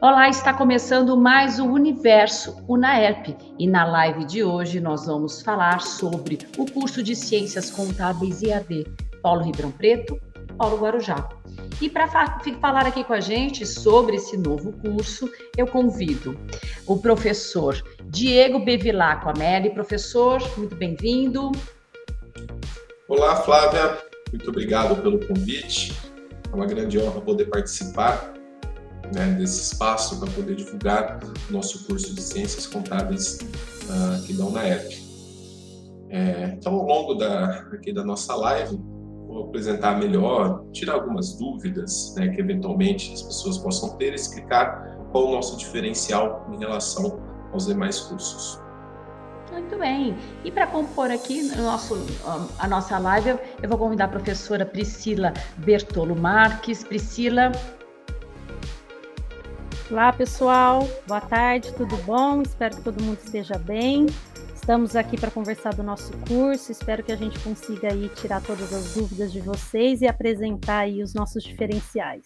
Olá, está começando mais o Universo UNAERP e na live de hoje nós vamos falar sobre o curso de Ciências Contábeis IAD Paulo Ribeirão Preto, Paulo Guarujá. E para fa falar aqui com a gente sobre esse novo curso, eu convido o professor Diego Bevilacqua Amelli. Professor, muito bem-vindo. Olá, Flávia. Muito obrigado pelo convite. É uma grande honra poder participar né, desse espaço para poder divulgar o nosso curso de Ciências Contábeis uh, aqui da UNAEP. É, então, ao longo da, aqui da nossa live, vou apresentar melhor, tirar algumas dúvidas né, que eventualmente as pessoas possam ter explicar qual o nosso diferencial em relação aos demais cursos. Muito bem. E para compor aqui nosso, a nossa live, eu vou convidar a professora Priscila Bertolo Marques. Priscila, Olá, pessoal. Boa tarde, tudo bom? Espero que todo mundo esteja bem. Estamos aqui para conversar do nosso curso. Espero que a gente consiga aí tirar todas as dúvidas de vocês e apresentar aí os nossos diferenciais.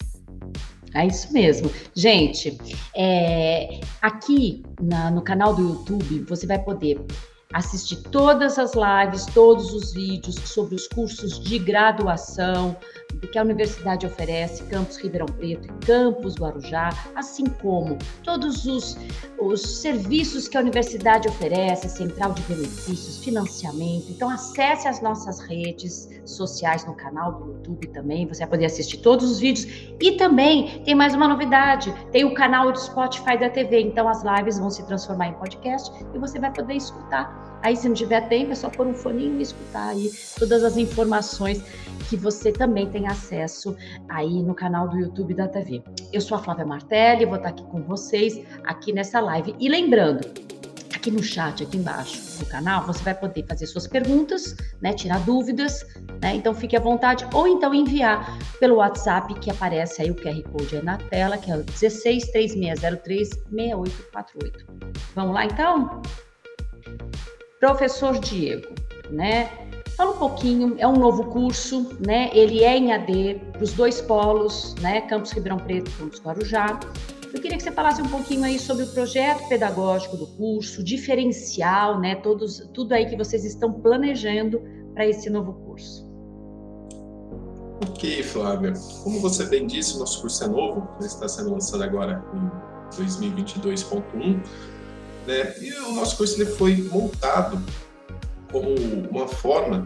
É isso mesmo. Gente, é, aqui na, no canal do YouTube você vai poder assistir todas as lives, todos os vídeos sobre os cursos de graduação que a universidade oferece, Campus Ribeirão Preto e Campus Guarujá, assim como todos os, os serviços que a universidade oferece, central de benefícios, financiamento. Então, acesse as nossas redes sociais no canal do YouTube também, você vai poder assistir todos os vídeos. E também tem mais uma novidade: tem o canal do Spotify da TV, então as lives vão se transformar em podcast e você vai poder escutar Aí, se não tiver tempo, é só pôr um foninho e escutar aí todas as informações que você também tem acesso aí no canal do YouTube da TV. Eu sou a Flávia Martelli, vou estar aqui com vocês aqui nessa live. E lembrando, aqui no chat, aqui embaixo do canal, você vai poder fazer suas perguntas, né, tirar dúvidas, né? Então fique à vontade ou então enviar pelo WhatsApp que aparece aí o QR Code aí na tela, que é o 16 3603 6848. Vamos lá então? Professor Diego, né? Fala um pouquinho, é um novo curso, né? Ele é em AD para os dois polos, né? Campus Ribeirão Preto e Campus Guarujá. Eu queria que você falasse um pouquinho aí sobre o projeto pedagógico do curso, diferencial, né? Todos, tudo aí que vocês estão planejando para esse novo curso. Ok, Flávia. Como você bem disse, nosso curso é novo, ele está sendo lançado agora em 2022.1 né? E o nosso curso ele foi montado como uma forma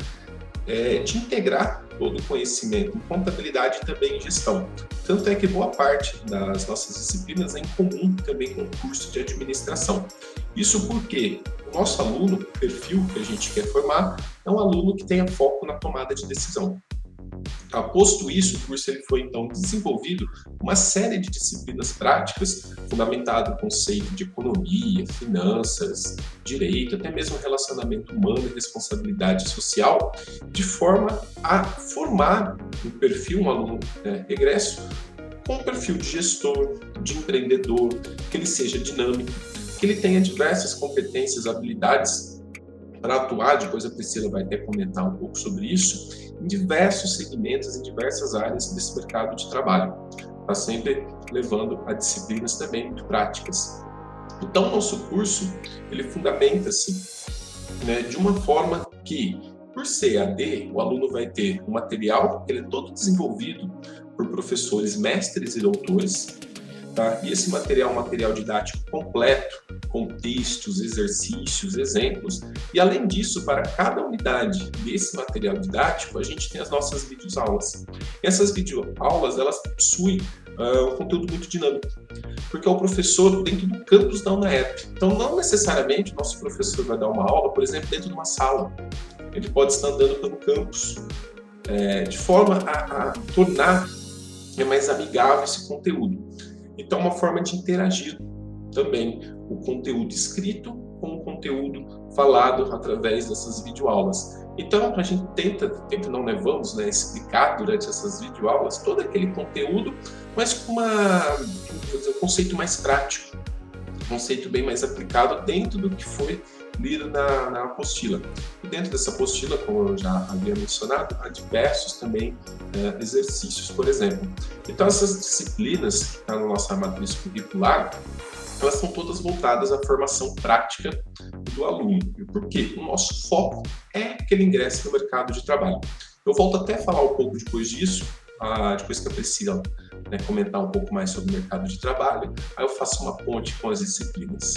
é, de integrar todo o conhecimento em contabilidade e também em gestão. Tanto é que boa parte das nossas disciplinas é em comum também com o curso de administração. Isso porque o nosso aluno, o perfil que a gente quer formar, é um aluno que tenha foco na tomada de decisão. Tá, posto isso, o curso ele foi então desenvolvido uma série de disciplinas práticas, fundamentado no conceito de economia, finanças, direito, até mesmo relacionamento humano e responsabilidade social, de forma a formar um perfil, um aluno né, regresso, com um perfil de gestor, de empreendedor, que ele seja dinâmico, que ele tenha diversas competências, habilidades para atuar, depois a Priscila vai até comentar um pouco sobre isso, em diversos segmentos, em diversas áreas desse mercado de trabalho. Está sempre levando a disciplinas também muito práticas. Então, nosso curso, ele fundamenta-se né, de uma forma que, por ser AD, o aluno vai ter um material, ele é todo desenvolvido por professores mestres e doutores, Tá? E esse material é um material didático completo, com textos, exercícios, exemplos. E além disso, para cada unidade desse material didático, a gente tem as nossas videoaulas. Essas videoaulas, elas possuem uh, um conteúdo muito dinâmico, porque é o professor dentro do campus da UNAEP. Então, não necessariamente o nosso professor vai dar uma aula, por exemplo, dentro de uma sala. Ele pode estar andando pelo campus, é, de forma a, a tornar mais amigável esse conteúdo. Então, uma forma de interagir também o conteúdo escrito com o conteúdo falado através dessas videoaulas. Então, a gente tenta, tenta não levamos, né, explicar durante essas videoaulas todo aquele conteúdo, mas com uma, dizer, um conceito mais prático, um conceito bem mais aplicado dentro do que foi lido na, na apostila. E dentro dessa apostila, como eu já havia mencionado, há diversos também é, exercícios, por exemplo. Então, essas disciplinas que estão na nossa matriz curricular, elas são todas voltadas à formação prática do aluno. E por quê? O nosso foco é que ele ingresse no mercado de trabalho. Eu volto até a falar um pouco depois disso, ah, depois que a Priscila né, comentar um pouco mais sobre o mercado de trabalho, aí eu faço uma ponte com as disciplinas.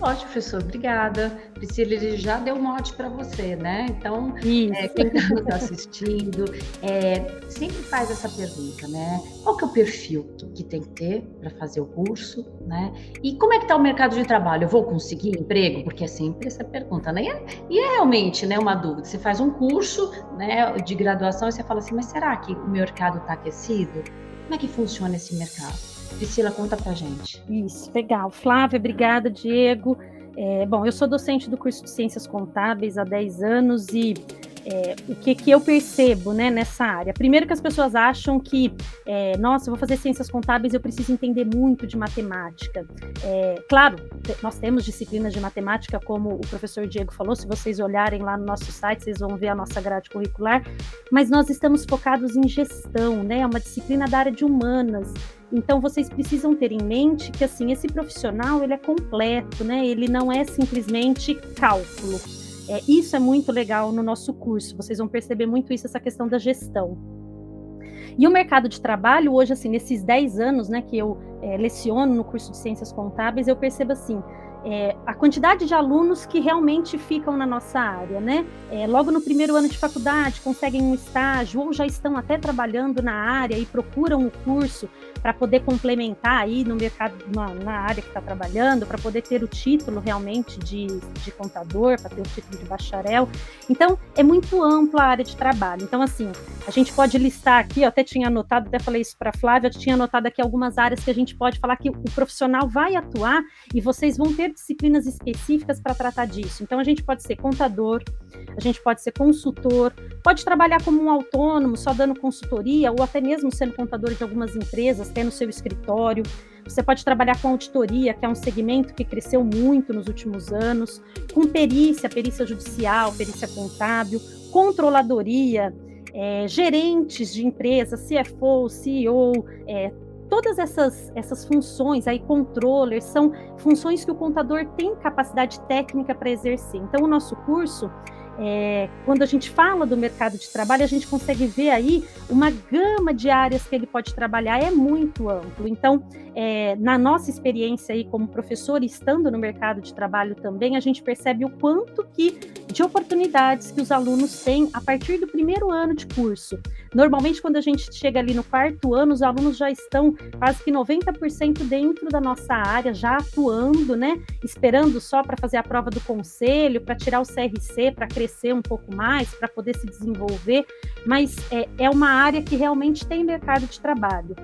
Ótimo, professor, obrigada. Priscila, ele já deu mote para você, né? Então, é, quem está nos assistindo, é, sempre faz essa pergunta, né? Qual que é o perfil que tem que ter para fazer o curso, né? E como é que está o mercado de trabalho? Eu vou conseguir emprego? Porque é sempre essa pergunta, né? E é, e é realmente né, uma dúvida. Você faz um curso né, de graduação e você fala assim, mas será que o mercado está aquecido? Como é que funciona esse mercado? Priscila, conta pra gente. Isso, legal. Flávia, obrigada, Diego. É, bom, eu sou docente do curso de Ciências Contábeis há 10 anos e é, o que, que eu percebo né, nessa área? Primeiro que as pessoas acham que, é, nossa, eu vou fazer ciências contábeis, eu preciso entender muito de matemática. É, claro, nós temos disciplinas de matemática, como o professor Diego falou, se vocês olharem lá no nosso site, vocês vão ver a nossa grade curricular, mas nós estamos focados em gestão, né? É uma disciplina da área de humanas. Então vocês precisam ter em mente que assim esse profissional ele é completo, né? Ele não é simplesmente cálculo. É, isso é muito legal no nosso curso. Vocês vão perceber muito isso essa questão da gestão. E o mercado de trabalho hoje assim nesses 10 anos, né, que eu é, leciono no curso de ciências contábeis, eu percebo assim é, a quantidade de alunos que realmente ficam na nossa área, né? É, logo no primeiro ano de faculdade, conseguem um estágio ou já estão até trabalhando na área e procuram o curso para poder complementar aí no mercado, na, na área que está trabalhando, para poder ter o título realmente de, de contador, para ter o título de bacharel. Então, é muito ampla a área de trabalho. Então, assim, a gente pode listar aqui, eu até tinha anotado, até falei isso para Flávia, eu tinha anotado aqui algumas áreas que a gente pode falar que o profissional vai atuar e vocês vão ter disciplinas específicas para tratar disso. Então, a gente pode ser contador, a gente pode ser consultor, pode trabalhar como um autônomo, só dando consultoria, ou até mesmo sendo contador de algumas empresas, tendo seu escritório. Você pode trabalhar com auditoria, que é um segmento que cresceu muito nos últimos anos, com perícia, perícia judicial, perícia contábil, controladoria, é, gerentes de empresas, CFO, CEO, é, todas essas, essas funções aí, controller, são funções que o contador tem capacidade técnica para exercer. Então, o nosso curso é, quando a gente fala do mercado de trabalho, a gente consegue ver aí uma gama de áreas que ele pode trabalhar, é muito amplo. Então, é, na nossa experiência aí como professor, estando no mercado de trabalho também, a gente percebe o quanto que de oportunidades que os alunos têm a partir do primeiro ano de curso. Normalmente, quando a gente chega ali no quarto ano, os alunos já estão quase que 90% dentro da nossa área, já atuando, né? Esperando só para fazer a prova do conselho, para tirar o CRC, para crescer crescer um pouco mais, para poder se desenvolver, mas é, é uma área que realmente tem mercado de trabalho.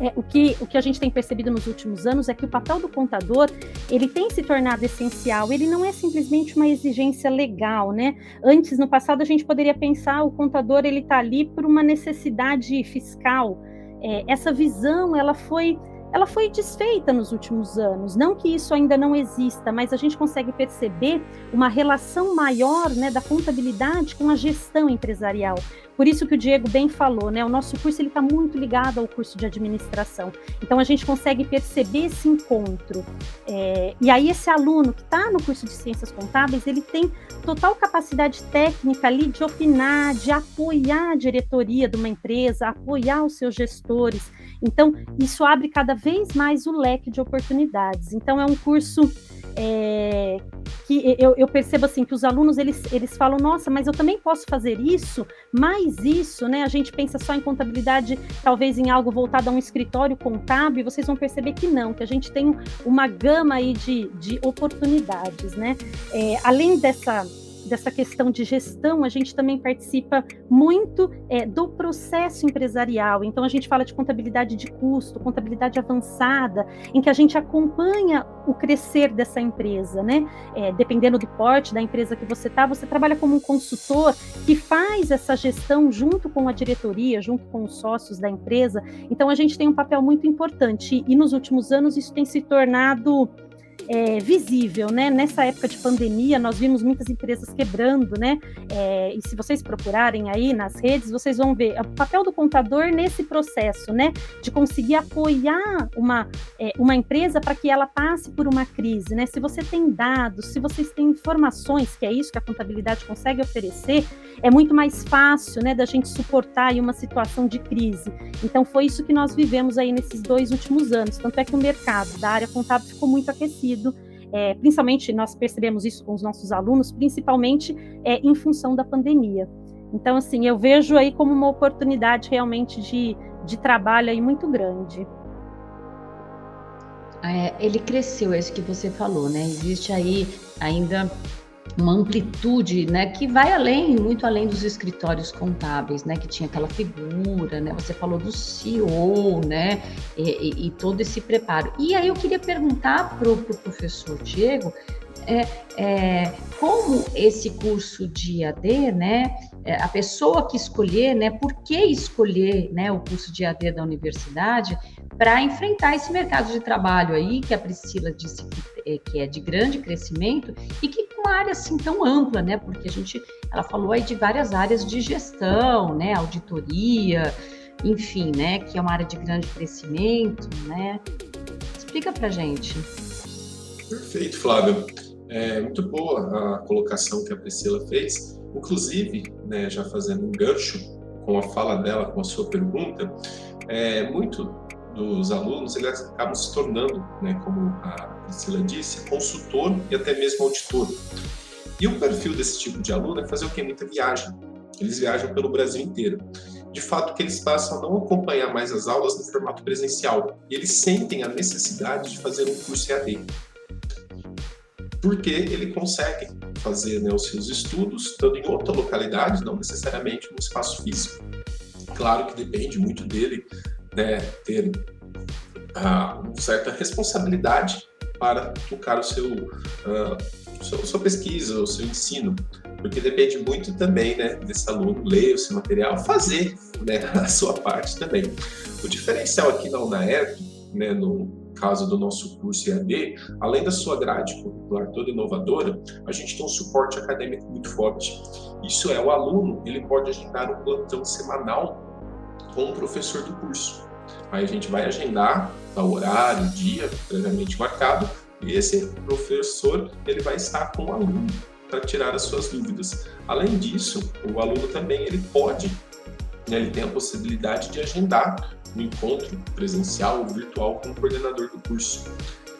É, o, que, o que a gente tem percebido nos últimos anos é que o papel do contador ele tem se tornado essencial. Ele não é simplesmente uma exigência legal, né? Antes, no passado, a gente poderia pensar o contador ele está ali por uma necessidade fiscal. É, essa visão ela foi ela foi desfeita nos últimos anos. Não que isso ainda não exista, mas a gente consegue perceber uma relação maior né, da contabilidade com a gestão empresarial. Por isso que o Diego bem falou, né? O nosso curso ele está muito ligado ao curso de administração. Então a gente consegue perceber esse encontro. É, e aí esse aluno que está no curso de ciências contábeis, ele tem total capacidade técnica ali de opinar, de apoiar a diretoria de uma empresa, apoiar os seus gestores. Então isso abre cada vez mais o leque de oportunidades. Então é um curso é, que eu, eu, percebo assim que os alunos eles, eles falam, nossa, mas eu também posso fazer isso, mais isso, né? A gente pensa só em contabilidade, talvez em algo voltado a um escritório contábil, e vocês vão perceber que não, que a gente tem uma gama aí de, de oportunidades, né? É, além dessa dessa questão de gestão, a gente também participa muito é, do processo empresarial. Então, a gente fala de contabilidade de custo, contabilidade avançada, em que a gente acompanha o crescer dessa empresa, né? É, dependendo do porte da empresa que você está, você trabalha como um consultor que faz essa gestão junto com a diretoria, junto com os sócios da empresa. Então, a gente tem um papel muito importante e nos últimos anos isso tem se tornado é, visível, né? Nessa época de pandemia, nós vimos muitas empresas quebrando, né? É, e se vocês procurarem aí nas redes, vocês vão ver o papel do contador nesse processo, né? De conseguir apoiar uma, é, uma empresa para que ela passe por uma crise, né? Se você tem dados, se vocês têm informações, que é isso que a contabilidade consegue oferecer, é muito mais fácil, né, da gente suportar aí uma situação de crise. Então foi isso que nós vivemos aí nesses dois últimos anos. Tanto é que o mercado da área contábil ficou muito aquecido. É, principalmente nós percebemos isso com os nossos alunos, principalmente é, em função da pandemia. Então, assim, eu vejo aí como uma oportunidade realmente de, de trabalho aí muito grande. É, ele cresceu, é isso que você falou, né? Existe aí ainda uma amplitude, né, que vai além, muito além dos escritórios contábeis, né, que tinha aquela figura, né, você falou do CEO, né, e, e, e todo esse preparo. E aí eu queria perguntar para o pro professor Diego, é, é, como esse curso de AD, né, é, a pessoa que escolher, né, por que escolher, né, o curso de AD da universidade para enfrentar esse mercado de trabalho aí que a Priscila disse que é, que é de grande crescimento e que com uma área assim tão ampla, né? Porque a gente, ela falou aí de várias áreas de gestão, né? Auditoria, enfim, né? Que é uma área de grande crescimento, né? Explica para gente. Perfeito, Flávio. É muito boa a colocação que a Priscila fez. Inclusive, né, já fazendo um gancho com a fala dela, com a sua pergunta, é, muito dos alunos, eles acabam se tornando, né, como a Priscila disse, consultor e até mesmo auditor. E o perfil desse tipo de aluno é fazer o que? Muita viagem. Eles viajam pelo Brasil inteiro. De fato, que eles passam a não acompanhar mais as aulas no formato presencial. E eles sentem a necessidade de fazer um curso EAD. Porque ele consegue fazer né, os seus estudos estando em outra localidade, não necessariamente no espaço físico. Claro que depende muito dele né, ter uh, uma certa responsabilidade para tocar o seu, uh, seu, sua pesquisa, o seu ensino, porque depende muito também né, desse aluno ler o seu material, fazer né, a sua parte também. O diferencial aqui na UNAERP, né, no caso do nosso curso EAD, além da sua grade curricular toda inovadora, a gente tem um suporte acadêmico muito forte. Isso é, o aluno ele pode agendar um plantão semanal com o professor do curso. Aí a gente vai agendar o horário, dia previamente marcado, e esse professor ele vai estar com o aluno para tirar as suas dúvidas. Além disso, o aluno também ele pode, né, ele tem a possibilidade de agendar um encontro presencial ou virtual com o coordenador do curso,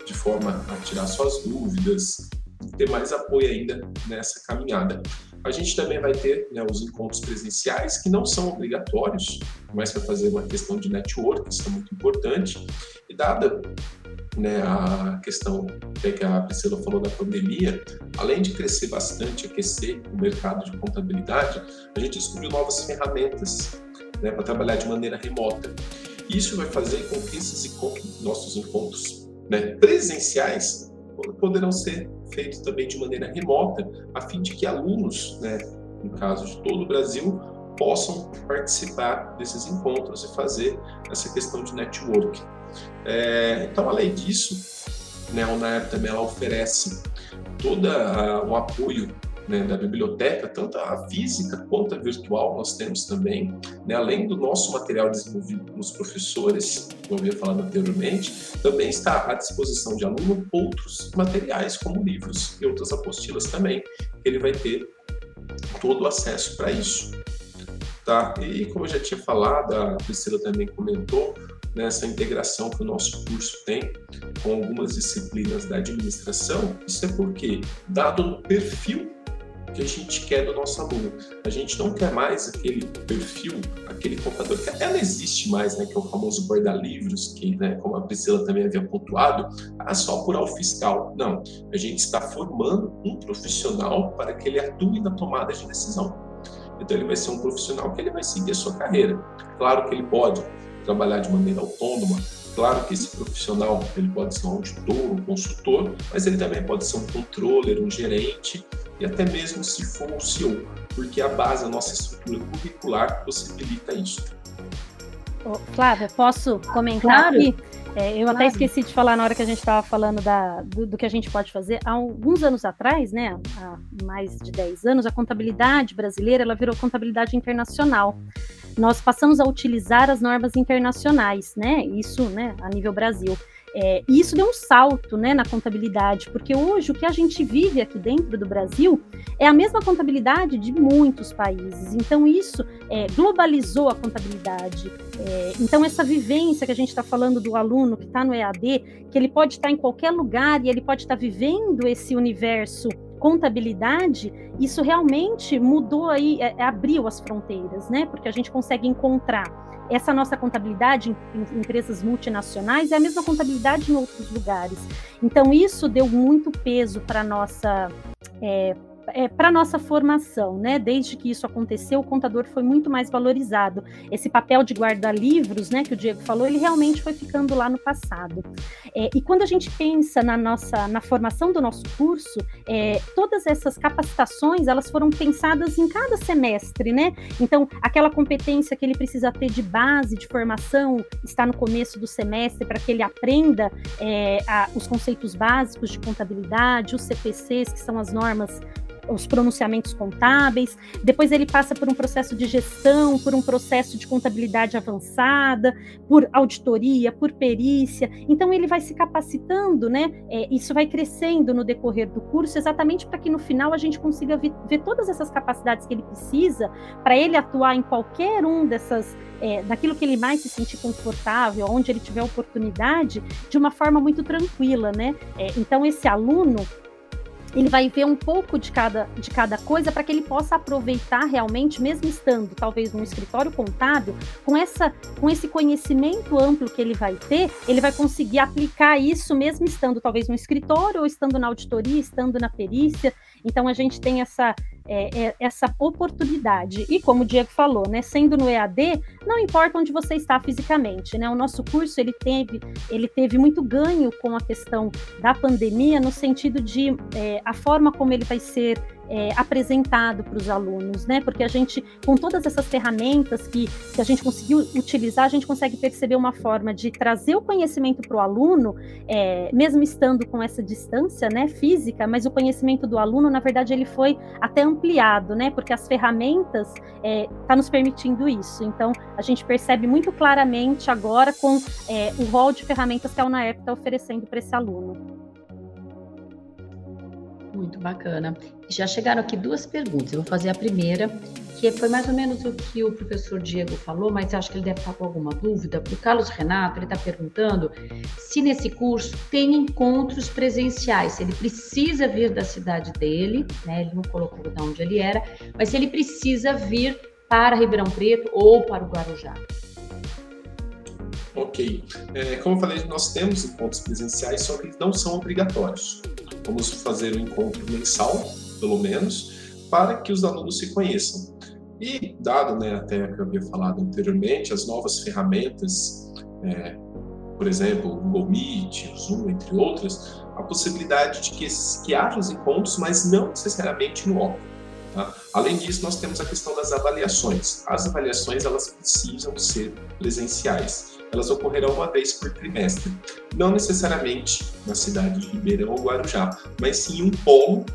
de forma a tirar suas dúvidas, ter mais apoio ainda nessa caminhada. A gente também vai ter né, os encontros presenciais, que não são obrigatórios, mas para fazer uma questão de network, isso é muito importante. E dada né, a questão que a Priscila falou da pandemia, além de crescer bastante, aquecer o mercado de contabilidade, a gente descobriu novas ferramentas né, para trabalhar de maneira remota. Isso vai fazer com que esses encontros, nossos encontros né, presenciais poderão ser feitos também de maneira remota, a fim de que alunos, né, no caso de todo o Brasil, possam participar desses encontros e fazer essa questão de network. É, então, além disso, né, a UNAER também ela oferece todo o apoio né, da biblioteca, tanto a física quanto a virtual, nós temos também, né, além do nosso material desenvolvido pelos professores, como eu havia falado anteriormente, também está à disposição de aluno outros materiais, como livros e outras apostilas também, ele vai ter todo o acesso para isso. Tá? E como eu já tinha falado, a Priscila também comentou, nessa integração que o nosso curso tem com algumas disciplinas da administração, isso é porque, dado o perfil que a gente quer do nosso aluno. A gente não quer mais aquele perfil, aquele contador que até não existe mais, né, que é o famoso guarda-livros, que, né, como a Priscila também havia pontuado, ah, só apurar o fiscal. Não, a gente está formando um profissional para que ele atue na tomada de decisão. Então ele vai ser um profissional que ele vai seguir a sua carreira. Claro que ele pode trabalhar de maneira autônoma, Claro que esse profissional ele pode ser um auditor, um consultor, mas ele também pode ser um controller, um gerente e até mesmo se for um CEO, porque a base, a nossa estrutura curricular possibilita isso. Flávia, posso comentar claro. aqui? É, eu claro. até esqueci de falar na hora que a gente estava falando da, do, do, que a gente pode fazer. Há alguns anos atrás, né, há mais de 10 anos, a contabilidade brasileira ela virou contabilidade internacional. Nós passamos a utilizar as normas internacionais, né? Isso, né, a nível Brasil. É, e isso deu um salto né, na contabilidade, porque hoje o que a gente vive aqui dentro do Brasil é a mesma contabilidade de muitos países. Então, isso é, globalizou a contabilidade. É, então, essa vivência que a gente está falando do aluno que está no EAD, que ele pode estar tá em qualquer lugar e ele pode estar tá vivendo esse universo contabilidade, isso realmente mudou aí, é, abriu as fronteiras, né? Porque a gente consegue encontrar essa nossa contabilidade em, em empresas multinacionais é a mesma contabilidade em outros lugares. Então, isso deu muito peso para a nossa. É, é, para nossa formação, né? Desde que isso aconteceu, o contador foi muito mais valorizado. Esse papel de guardar livros, né, que o Diego falou, ele realmente foi ficando lá no passado. É, e quando a gente pensa na nossa, na formação do nosso curso, é, todas essas capacitações, elas foram pensadas em cada semestre, né? Então, aquela competência que ele precisa ter de base, de formação, está no começo do semestre para que ele aprenda é, a, os conceitos básicos de contabilidade, os CPCs, que são as normas os pronunciamentos contábeis, depois ele passa por um processo de gestão, por um processo de contabilidade avançada, por auditoria, por perícia. Então ele vai se capacitando, né? É, isso vai crescendo no decorrer do curso, exatamente para que no final a gente consiga ver, ver, todas essas capacidades que ele precisa para ele atuar em qualquer um dessas, é, daquilo que ele mais se sentir confortável, onde ele tiver oportunidade, de uma forma muito tranquila, né? É, então esse aluno ele vai ver um pouco de cada, de cada coisa para que ele possa aproveitar realmente, mesmo estando talvez num escritório contábil, com, essa, com esse conhecimento amplo que ele vai ter, ele vai conseguir aplicar isso mesmo estando talvez no escritório, ou estando na auditoria, estando na perícia. Então a gente tem essa, é, é, essa oportunidade. E como o Diego falou, né, sendo no EAD, não importa onde você está fisicamente, né? O nosso curso ele teve, ele teve muito ganho com a questão da pandemia, no sentido de é, a forma como ele vai ser é, apresentado para os alunos, né? Porque a gente, com todas essas ferramentas que, que a gente conseguiu utilizar, a gente consegue perceber uma forma de trazer o conhecimento para o aluno, é, mesmo estando com essa distância, né, física, mas o conhecimento do aluno, na verdade, ele foi até ampliado, né? Porque as ferramentas estão é, tá nos permitindo isso. Então, a gente percebe muito claramente agora com é, o rol de ferramentas que a UNAEP está oferecendo para esse aluno. Muito bacana. Já chegaram aqui duas perguntas. Eu vou fazer a primeira, que foi mais ou menos o que o professor Diego falou, mas acho que ele deve estar com alguma dúvida. O Carlos Renato, ele está perguntando se nesse curso tem encontros presenciais, se ele precisa vir da cidade dele, né? Ele não colocou de onde ele era, mas se ele precisa vir para Ribeirão Preto ou para o Guarujá. Ok. É, como eu falei, nós temos encontros presenciais, só que eles não são obrigatórios. Vamos fazer um encontro mensal, pelo menos, para que os alunos se conheçam. E, dado né, até que eu havia falado anteriormente, as novas ferramentas, é, por exemplo, o Google Meet, o Zoom, entre outras, a possibilidade de que, que haja os encontros, mas não necessariamente no óculos. Tá? Além disso, nós temos a questão das avaliações. As avaliações elas precisam ser presenciais elas ocorrerão uma vez por trimestre. Não necessariamente na cidade de Ribeirão ou Guarujá, mas sim um polo,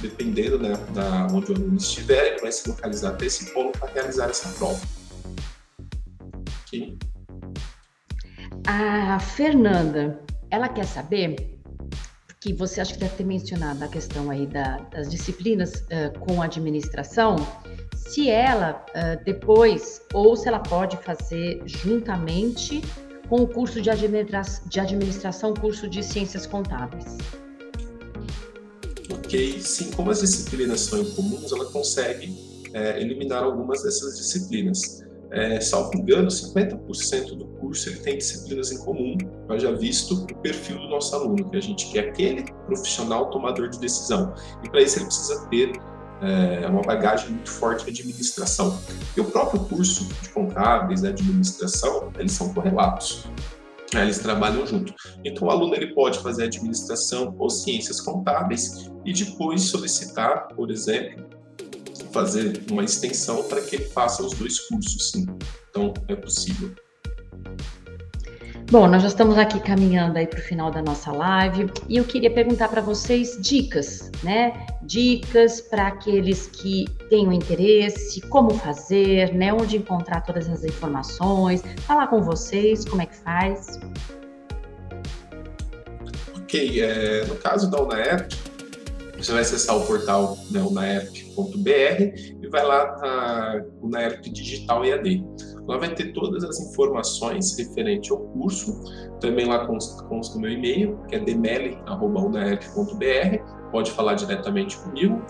dependendo né, da onde o aluno estiver, ele vai se localizar até esse polo para realizar essa prova. Okay? A Fernanda, ela quer saber que você acha que deve ter mencionado a questão aí da, das disciplinas uh, com administração se ela uh, depois, ou se ela pode fazer juntamente com o curso de, administra de administração, curso de ciências contábeis. Ok, sim, como as disciplinas são incomuns, ela consegue é, eliminar algumas dessas disciplinas. É, salvo engano, 50% do curso ele tem disciplinas em comum, já visto o perfil do nosso aluno, que a gente quer aquele profissional tomador de decisão. E para isso ele precisa ter é uma bagagem muito forte de administração. E o próprio curso de contábeis, de administração, eles são correlatos. Né, eles trabalham junto. Então, o aluno ele pode fazer administração ou ciências contábeis e depois solicitar, por exemplo, fazer uma extensão para que ele faça os dois cursos, sim. Então, é possível. Bom, nós já estamos aqui caminhando aí para o final da nossa live e eu queria perguntar para vocês dicas, né? Dicas para aqueles que tenham interesse, como fazer, né? Onde encontrar todas as informações, falar com vocês, como é que faz. Ok, é, no caso da UNAERT, você vai acessar o portal né, unaert.br e vai lá na UNAERT Digital EAD. Lá vai ter todas as informações referente ao curso, também lá consta, o meu e-mail, que é demele.unaep.br, pode falar diretamente comigo.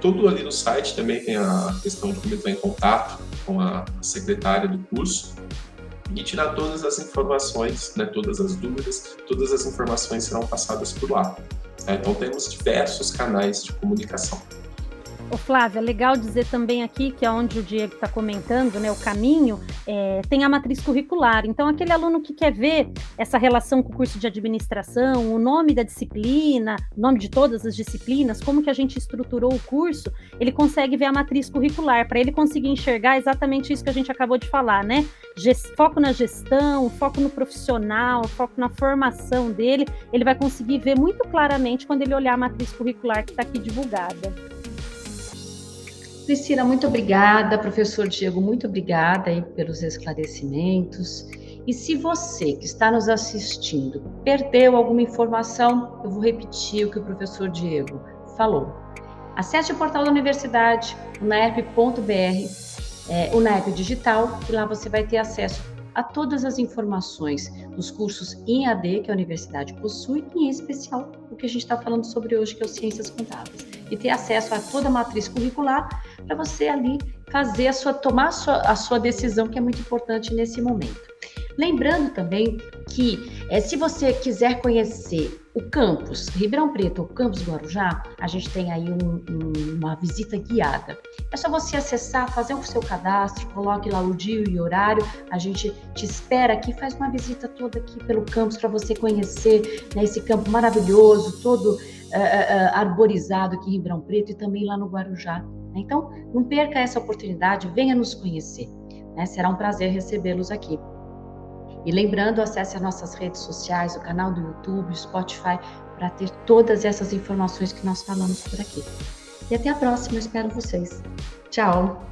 Tudo ali no site também tem a questão de como entrar em contato com a secretária do curso e tirar todas as informações, né, todas as dúvidas, todas as informações serão passadas por lá. Então temos diversos canais de comunicação. Ô Flávia, legal dizer também aqui que é onde o Diego está comentando, né, o caminho, é, tem a matriz curricular. Então, aquele aluno que quer ver essa relação com o curso de administração, o nome da disciplina, nome de todas as disciplinas, como que a gente estruturou o curso, ele consegue ver a matriz curricular, para ele conseguir enxergar exatamente isso que a gente acabou de falar, né? Foco na gestão, foco no profissional, foco na formação dele, ele vai conseguir ver muito claramente quando ele olhar a matriz curricular que está aqui divulgada. Priscila, muito obrigada. Professor Diego, muito obrigada aí pelos esclarecimentos. E se você que está nos assistindo perdeu alguma informação, eu vou repetir o que o professor Diego falou. Acesse o portal da universidade, unaep.br, é, Unaep Digital, e lá você vai ter acesso a todas as informações dos cursos em AD que a universidade possui, em especial o que a gente está falando sobre hoje, que é o Ciências Contábeis. E ter acesso a toda a matriz curricular para você ali fazer a sua, tomar a sua, a sua decisão, que é muito importante nesse momento. Lembrando também que é, se você quiser conhecer o campus Ribeirão Preto, o campus Guarujá, a gente tem aí um, um, uma visita guiada. É só você acessar, fazer o seu cadastro, coloque lá o dia e o horário, a gente te espera aqui, faz uma visita toda aqui pelo campus para você conhecer né, esse campo maravilhoso, todo uh, uh, arborizado aqui em Ribeirão Preto e também lá no Guarujá. Né? Então, não perca essa oportunidade, venha nos conhecer. Né? Será um prazer recebê-los aqui. E lembrando, acesse as nossas redes sociais, o canal do YouTube, o Spotify, para ter todas essas informações que nós falamos por aqui. E até a próxima, espero vocês. Tchau!